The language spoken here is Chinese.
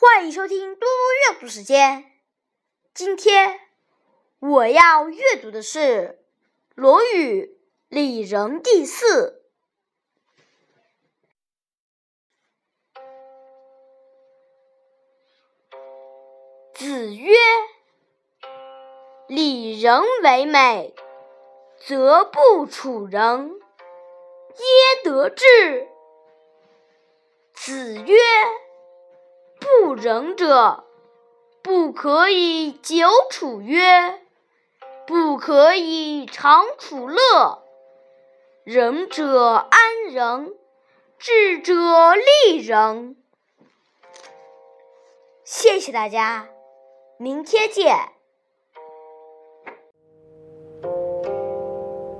欢迎收听嘟嘟阅读时间。今天我要阅读的是《论语·里仁第四》。子曰：“礼仁为美，则不处人，焉得志？”子曰。不仁者，不可以久处曰，不可以长处乐。仁者安仁，智者利人。谢谢大家，明天见。